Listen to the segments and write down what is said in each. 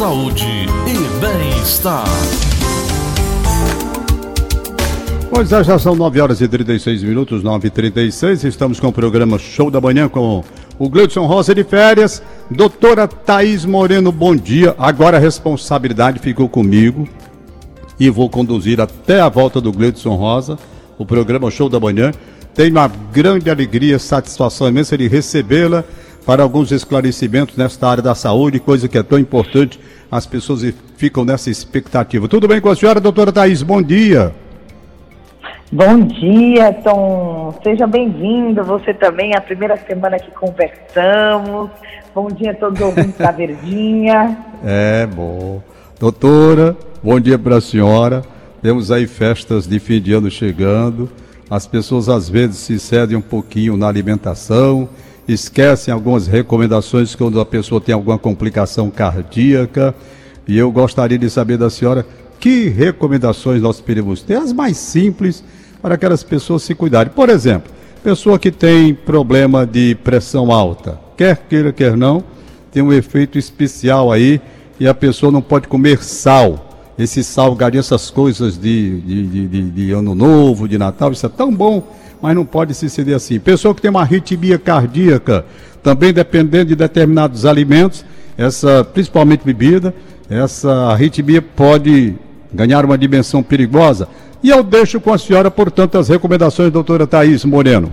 saúde e bem-estar. Pois é, já são 9 horas e 36 minutos, 9 e 36 Estamos com o programa Show da Manhã com o Gleudson Rosa de férias. Doutora Thaís Moreno, bom dia. Agora a responsabilidade ficou comigo e vou conduzir até a volta do Gleudson Rosa, o programa Show da Manhã. Tenho uma grande alegria, satisfação imensa de recebê-la para alguns esclarecimentos nesta área da saúde, coisa que é tão importante. As pessoas ficam nessa expectativa. Tudo bem com a senhora, doutora Thaís? Bom dia. Bom dia, Tom. Seja bem-vindo. Você também, a primeira semana que conversamos. Bom dia a todos os ouvintes da Verdinha. É, bom. Doutora, bom dia para a senhora. Temos aí festas de fim de ano chegando. As pessoas às vezes se cedem um pouquinho na alimentação, esquecem algumas recomendações quando a pessoa tem alguma complicação cardíaca. E eu gostaria de saber da senhora que recomendações nós podemos ter, as mais simples para aquelas pessoas se cuidarem. Por exemplo, pessoa que tem problema de pressão alta, quer queira, quer não, tem um efeito especial aí e a pessoa não pode comer sal. Esse salgadinho, essas coisas de, de, de, de, ano novo, de Natal, isso é tão bom, mas não pode se ceder assim. Pessoa que tem uma arritmia cardíaca, também dependendo de determinados alimentos, essa, principalmente bebida, essa arritmia pode ganhar uma dimensão perigosa. E eu deixo com a senhora, portanto, as recomendações, doutora Thaís Moreno.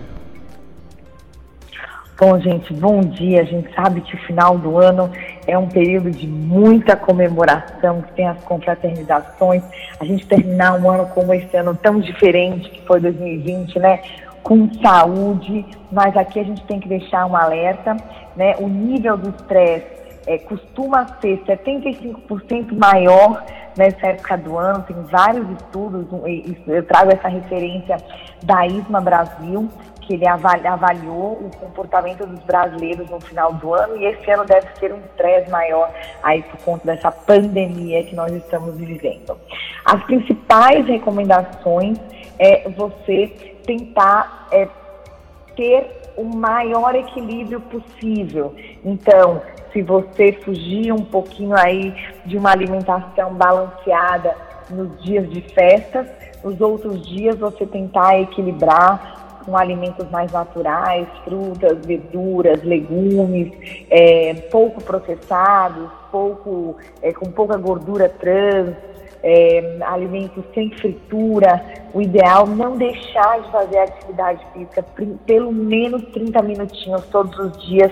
Bom, gente, bom dia. A gente sabe que o final do ano é um período de muita comemoração, que tem as confraternizações. A gente terminar um ano como esse ano tão diferente que foi 2020, né? Com saúde, mas aqui a gente tem que deixar um alerta, né? O nível do estresse é, costuma ser 75% maior nessa época do ano, tem vários estudos, eu trago essa referência da ISMA Brasil, que ele avaliou o comportamento dos brasileiros no final do ano e esse ano deve ser um estresse maior aí por conta dessa pandemia que nós estamos vivendo. As principais recomendações é você tentar é, ter o maior equilíbrio possível. Então, se você fugir um pouquinho aí de uma alimentação balanceada nos dias de festas, os outros dias você tentar equilibrar com alimentos mais naturais, frutas, verduras, legumes, é, pouco processados, pouco, é, com pouca gordura trans, é, alimentos sem fritura. O ideal é não deixar de fazer atividade física pelo menos 30 minutinhos todos os dias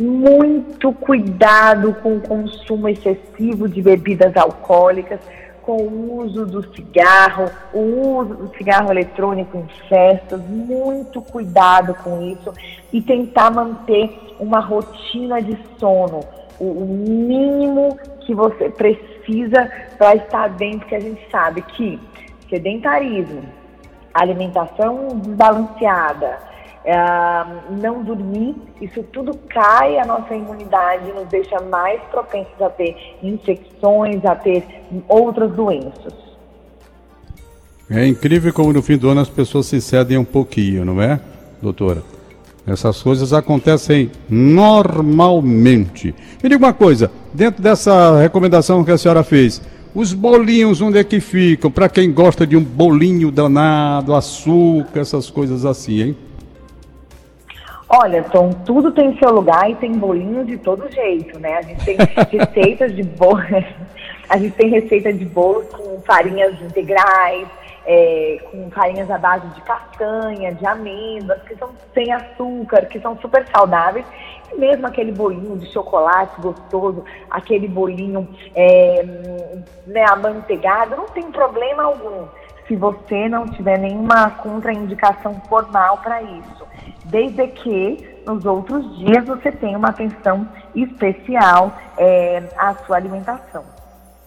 muito cuidado com o consumo excessivo de bebidas alcoólicas, com o uso do cigarro, o uso do cigarro eletrônico em festas, muito cuidado com isso e tentar manter uma rotina de sono, o mínimo que você precisa para estar bem, porque a gente sabe que sedentarismo, alimentação desbalanceada, é, não dormir, isso tudo cai a nossa imunidade, nos deixa mais propensos a ter infecções, a ter outras doenças. É incrível como no fim do ano as pessoas se cedem um pouquinho, não é, doutora? Essas coisas acontecem normalmente. Me diga uma coisa, dentro dessa recomendação que a senhora fez, os bolinhos onde é que ficam? Para quem gosta de um bolinho danado, açúcar, essas coisas assim, hein? Olha, Tom, tudo tem seu lugar e tem bolinhos de todo jeito, né? A gente tem receitas de bolo, a gente tem receita de bolos com farinhas integrais, é, com farinhas à base de castanha, de amêndoas, que são sem açúcar, que são super saudáveis. E mesmo aquele bolinho de chocolate gostoso, aquele bolinho é, né, amanteigado, não tem problema algum se você não tiver nenhuma contraindicação formal para isso desde que nos outros dias você tenha uma atenção especial é, à sua alimentação.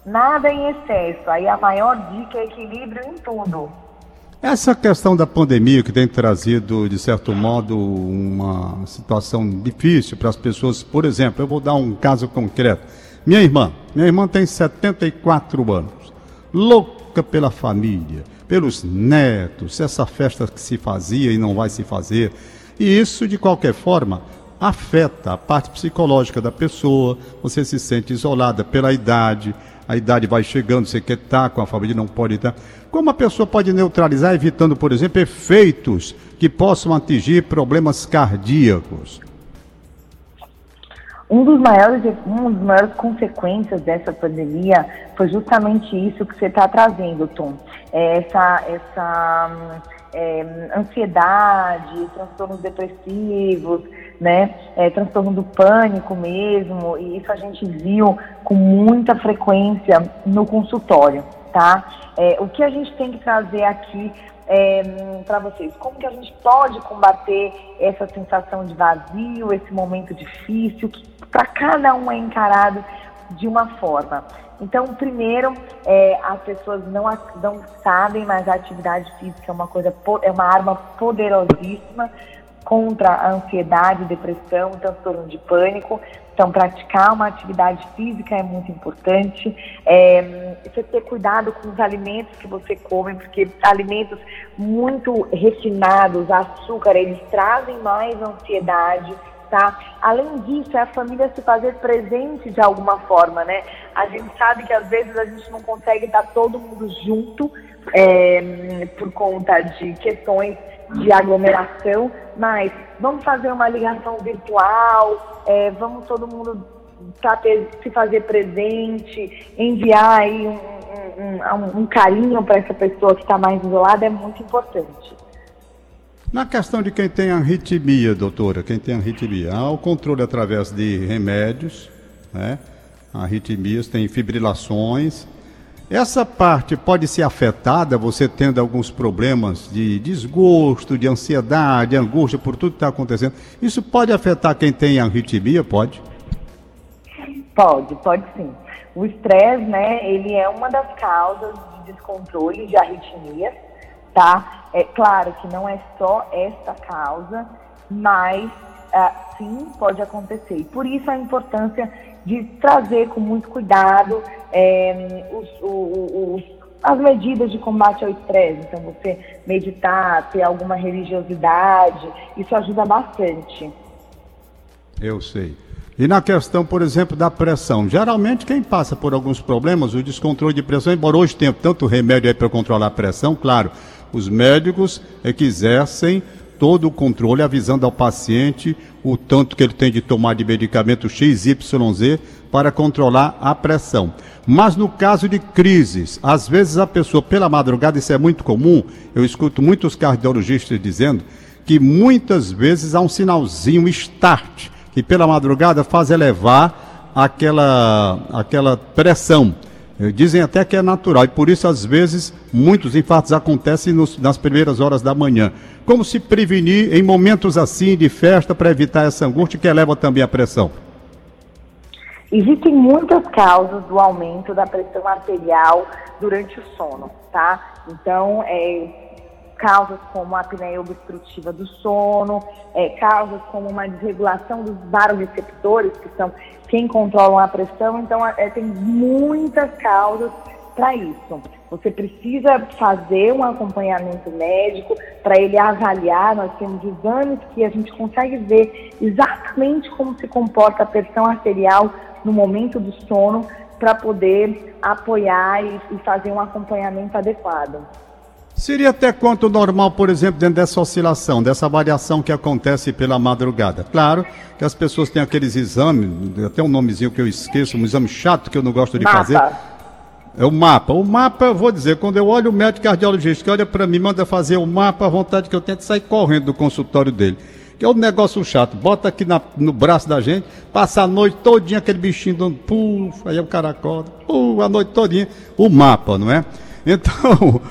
Nada em excesso, aí a maior dica é equilíbrio em tudo. Essa questão da pandemia que tem trazido, de certo modo, uma situação difícil para as pessoas. Por exemplo, eu vou dar um caso concreto. Minha irmã, minha irmã tem 74 anos, louca pela família, pelos netos, essa festa que se fazia e não vai se fazer e isso, de qualquer forma, afeta a parte psicológica da pessoa, você se sente isolada pela idade, a idade vai chegando, você quer estar com a família, não pode estar. Como a pessoa pode neutralizar, evitando, por exemplo, efeitos que possam atingir problemas cardíacos? Um dos maiores, uma das maiores consequências dessa pandemia foi justamente isso que você está trazendo, Tom. É essa, essa é, ansiedade, transtornos depressivos, né, é, transtorno do pânico mesmo, e isso a gente viu com muita frequência no consultório, tá? É, o que a gente tem que trazer aqui é, para vocês? Como que a gente pode combater essa sensação de vazio, esse momento difícil, que para cada um é encarado de uma forma? Então, primeiro, é, as pessoas não, não sabem, mas a atividade física é uma coisa, é uma arma poderosíssima contra a ansiedade, depressão, transtorno de pânico. Então, praticar uma atividade física é muito importante. É, você ter cuidado com os alimentos que você come, porque alimentos muito refinados, açúcar, eles trazem mais ansiedade, tá? Além disso, é a família se fazer presente de alguma forma, né? A gente sabe que às vezes a gente não consegue estar todo mundo junto é, por conta de questões de aglomeração, mas vamos fazer uma ligação virtual, é, vamos todo mundo se fazer presente, enviar aí um, um, um, um carinho para essa pessoa que está mais isolada é muito importante. Na questão de quem tem arritmia, doutora, quem tem arritmia, há o controle através de remédios, né? Arritmias, tem fibrilações, essa parte pode ser afetada, você tendo alguns problemas de desgosto, de ansiedade, angústia por tudo que está acontecendo. Isso pode afetar quem tem arritmia? Pode? Pode, pode sim. O estresse, né, ele é uma das causas de descontrole de arritmias, tá? É claro que não é só essa causa, mas ah, sim pode acontecer. Por isso a importância de trazer com muito cuidado é, os, os, as medidas de combate ao estresse. Então, você meditar, ter alguma religiosidade, isso ajuda bastante. Eu sei. E na questão, por exemplo, da pressão, geralmente quem passa por alguns problemas, o descontrole de pressão, embora hoje tenha tanto remédio aí para controlar a pressão, claro, os médicos é que exercem todo o controle, avisando ao paciente o tanto que ele tem de tomar de medicamento XYZ para controlar a pressão. Mas no caso de crises, às vezes a pessoa pela madrugada, isso é muito comum, eu escuto muitos cardiologistas dizendo que muitas vezes há um sinalzinho start, que pela madrugada faz elevar aquela, aquela pressão. Eh, dizem até que é natural e por isso, às vezes, muitos infartos acontecem nos, nas primeiras horas da manhã. Como se prevenir em momentos assim de festa para evitar essa angústia que eleva também a pressão? Existem muitas causas do aumento da pressão arterial durante o sono, tá? Então, é, causas como a apneia obstrutiva do sono, é, causas como uma desregulação dos baroreceptores, que são quem controlam a pressão. Então, é, tem muitas causas para isso. Você precisa fazer um acompanhamento médico para ele avaliar. Nós temos exames que a gente consegue ver exatamente como se comporta a pressão arterial no momento do sono para poder apoiar e, e fazer um acompanhamento adequado. Seria até quanto normal, por exemplo, dentro dessa oscilação, dessa variação que acontece pela madrugada? Claro que as pessoas têm aqueles exames, até um nomezinho que eu esqueço, um exame chato que eu não gosto de fazer. É o mapa. O mapa, eu vou dizer, quando eu olho o médico cardiologista que olha para mim, manda fazer o mapa, a vontade que eu tenho de sair correndo do consultório dele. Que é um negócio chato. Bota aqui na, no braço da gente, passa a noite todinha aquele bichinho dando puf, aí o cara acorda, puf, a noite todinha. O mapa, não é? Então,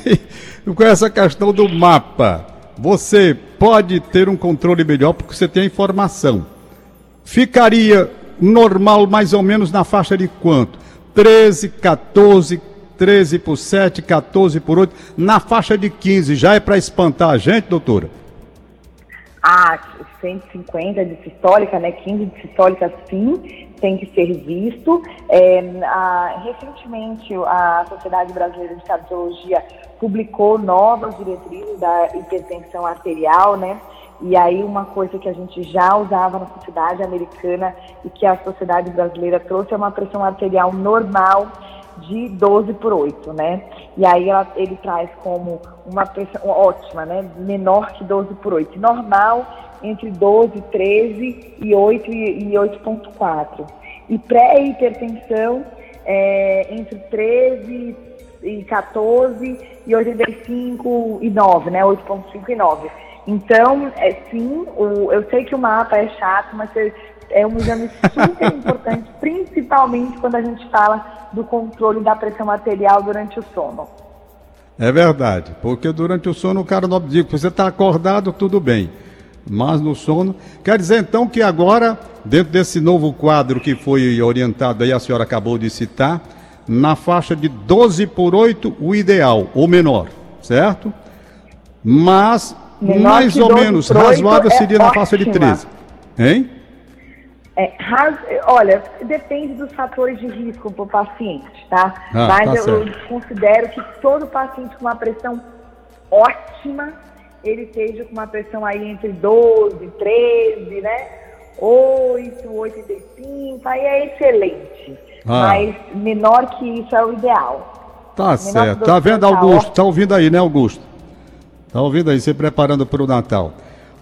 com essa questão do mapa, você pode ter um controle melhor porque você tem a informação. Ficaria normal mais ou menos na faixa de quanto? 13, 14, 13 por 7, 14 por 8, na faixa de 15. Já é para espantar a gente, doutora? Ah, 150 de sistólica, né? 15 de sistólica, sim tem que ser visto. É, a, recentemente, a Sociedade Brasileira de Cardiologia publicou novas diretrizes da hipertensão arterial, né? E aí uma coisa que a gente já usava na sociedade americana e que a sociedade brasileira trouxe é uma pressão arterial normal de 12 por 8, né? E aí ela, ele traz como uma pressão ótima, né? Menor que 12 por 8. Normal entre 12, 13 e 8 e, e 8.4. E pré-hipertensão é, entre 13 e 14 e 85 e 9, né? 8.5 e 9. Então, é, sim, o, eu sei que o mapa é chato, mas é um exame super importante, principalmente quando a gente fala do controle da pressão arterial durante o sono. É verdade, porque durante o sono o cara não diz você está acordado, tudo bem. Mas no sono. Quer dizer então que agora, dentro desse novo quadro que foi orientado aí, a senhora acabou de citar, na faixa de 12 por 8, o ideal, ou menor, certo? Mas menor mais ou menos razoável é seria na faixa de 13. Hein? É, raz... Olha, depende dos fatores de risco para o paciente, tá? Ah, Mas tá eu, eu, considero que todo paciente com uma pressão ótima, ele esteja com uma pressão aí entre 12, 13, né? 8, 8,5, aí é excelente. Ah. Mas menor que isso é o ideal. Tá menor certo. Tá vendo, Augusto? Tá ouvindo aí, né, Augusto? Tá ouvindo aí, se preparando para o Natal.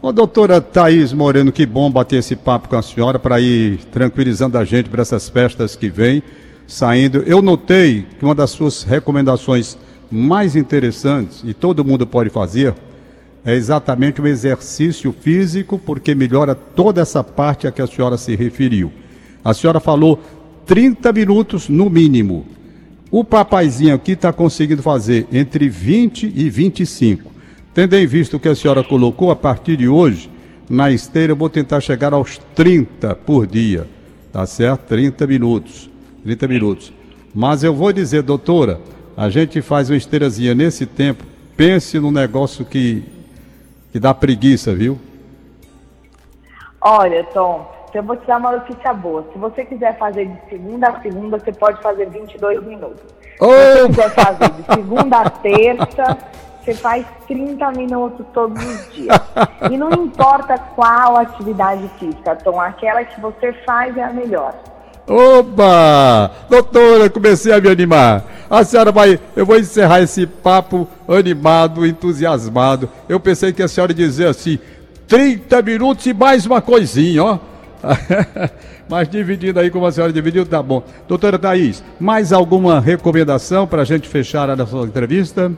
Ô, doutora Thaís Moreno, que bom bater esse papo com a senhora para ir tranquilizando a gente para essas festas que vêm saindo. Eu notei que uma das suas recomendações mais interessantes, e todo mundo pode fazer, é exatamente o exercício físico, porque melhora toda essa parte a que a senhora se referiu. A senhora falou 30 minutos no mínimo. O papaizinho aqui está conseguindo fazer entre 20 e 25. Tendo em vista o que a senhora colocou, a partir de hoje, na esteira eu vou tentar chegar aos 30 por dia. Tá certo? 30 minutos. 30 minutos. Mas eu vou dizer, doutora, a gente faz uma esteirazinha nesse tempo. Pense no negócio que, que dá preguiça, viu? Olha, Tom, eu vou te dar uma notícia boa. Se você quiser fazer de segunda a segunda, você pode fazer 22 minutos. Oh! Se você quiser fazer de segunda a terça, você faz 30 minutos todos os dias. e não importa qual atividade física, Tom, aquela que você faz é a melhor. Opa! Doutora, comecei a me animar. A senhora vai. Eu vou encerrar esse papo animado, entusiasmado. Eu pensei que a senhora ia dizer assim: 30 minutos e mais uma coisinha, ó. Mas dividindo aí como a senhora dividiu, tá bom. Doutora Thaís, mais alguma recomendação para a gente fechar a nossa entrevista?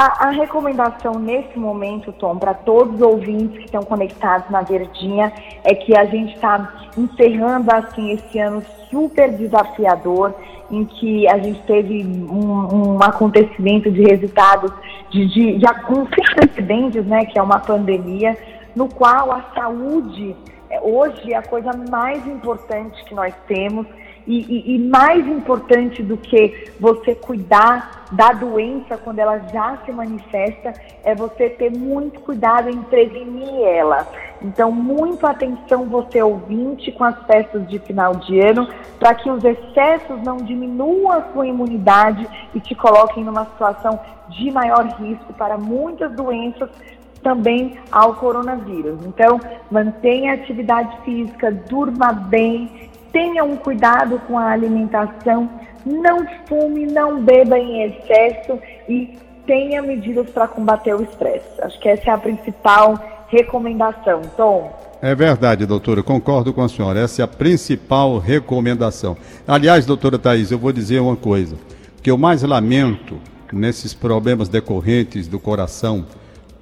A, a, recomendação nesse momento, Tom, para todos os ouvintes que estão conectados na Verdinha, é que a gente está encerrando assim esse ano super desafiador, em que a gente teve um, um acontecimento de resultados de, de, de um precedentes, né, que é uma pandemia, no qual a saúde é, hoje é a coisa mais importante que nós temos e, e, e, mais importante do que você cuidar da doença quando ela já se manifesta, é você ter muito cuidado em prevenir ela. Então, muito atenção, você ouvinte, com as festas de final de ano, para que os excessos não diminuam a sua imunidade e te coloquem numa situação de maior risco para muitas doenças, também ao coronavírus. Então, mantenha a atividade física, durma bem, tenha um cuidado com a alimentação, não fume, não beba em excesso e tenha medidas para combater o estresse. Acho que essa é a principal recomendação. Tom. É verdade, doutora, concordo com a senhora. Essa é a principal recomendação. Aliás, doutora Thais, eu vou dizer uma coisa. O que eu mais lamento nesses problemas decorrentes do coração,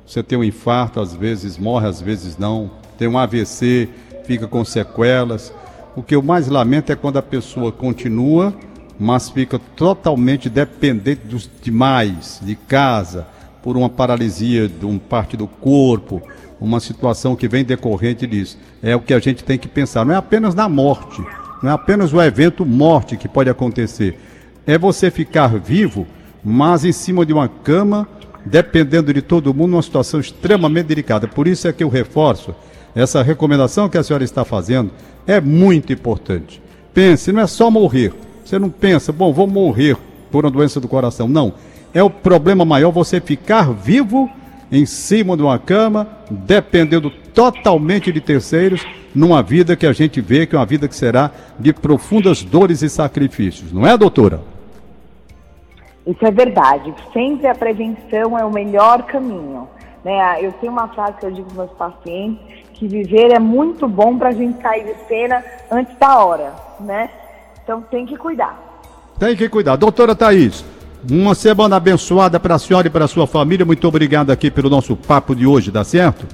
você tem um infarto, às vezes morre, às vezes não, tem um AVC, fica com sequelas. O que eu mais lamento é quando a pessoa continua, mas fica totalmente dependente dos demais, de casa, por uma paralisia de uma parte do corpo, uma situação que vem decorrente disso. É o que a gente tem que pensar. Não é apenas na morte, não é apenas o evento morte que pode acontecer. É você ficar vivo, mas em cima de uma cama, dependendo de todo mundo, numa situação extremamente delicada. Por isso é que eu reforço essa recomendação que a senhora está fazendo é muito importante. Pense, não é só morrer. Você não pensa, bom, vou morrer por uma doença do coração. Não. É o problema maior você ficar vivo em cima de uma cama, dependendo totalmente de terceiros, numa vida que a gente vê que é uma vida que será de profundas dores e sacrifícios. Não é, doutora? Isso é verdade. Sempre a prevenção é o melhor caminho. Né? Eu tenho uma frase que eu digo para meus pacientes, que viver é muito bom para a gente sair de cena antes da hora, né? Então tem que cuidar. Tem que cuidar. Doutora Thaís, uma semana abençoada para a senhora e para a sua família. Muito obrigado aqui pelo nosso papo de hoje, dá certo?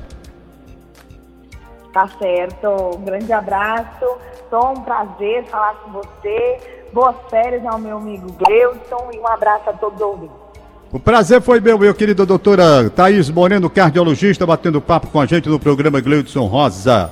Tá certo. Um grande abraço. Foi um prazer falar com você. Boas férias ao meu amigo Gleudson e um abraço a todos os ouvintes. O prazer foi meu, meu querido doutora Thaís Moreno, cardiologista, batendo papo com a gente no programa Gleudson Rosa.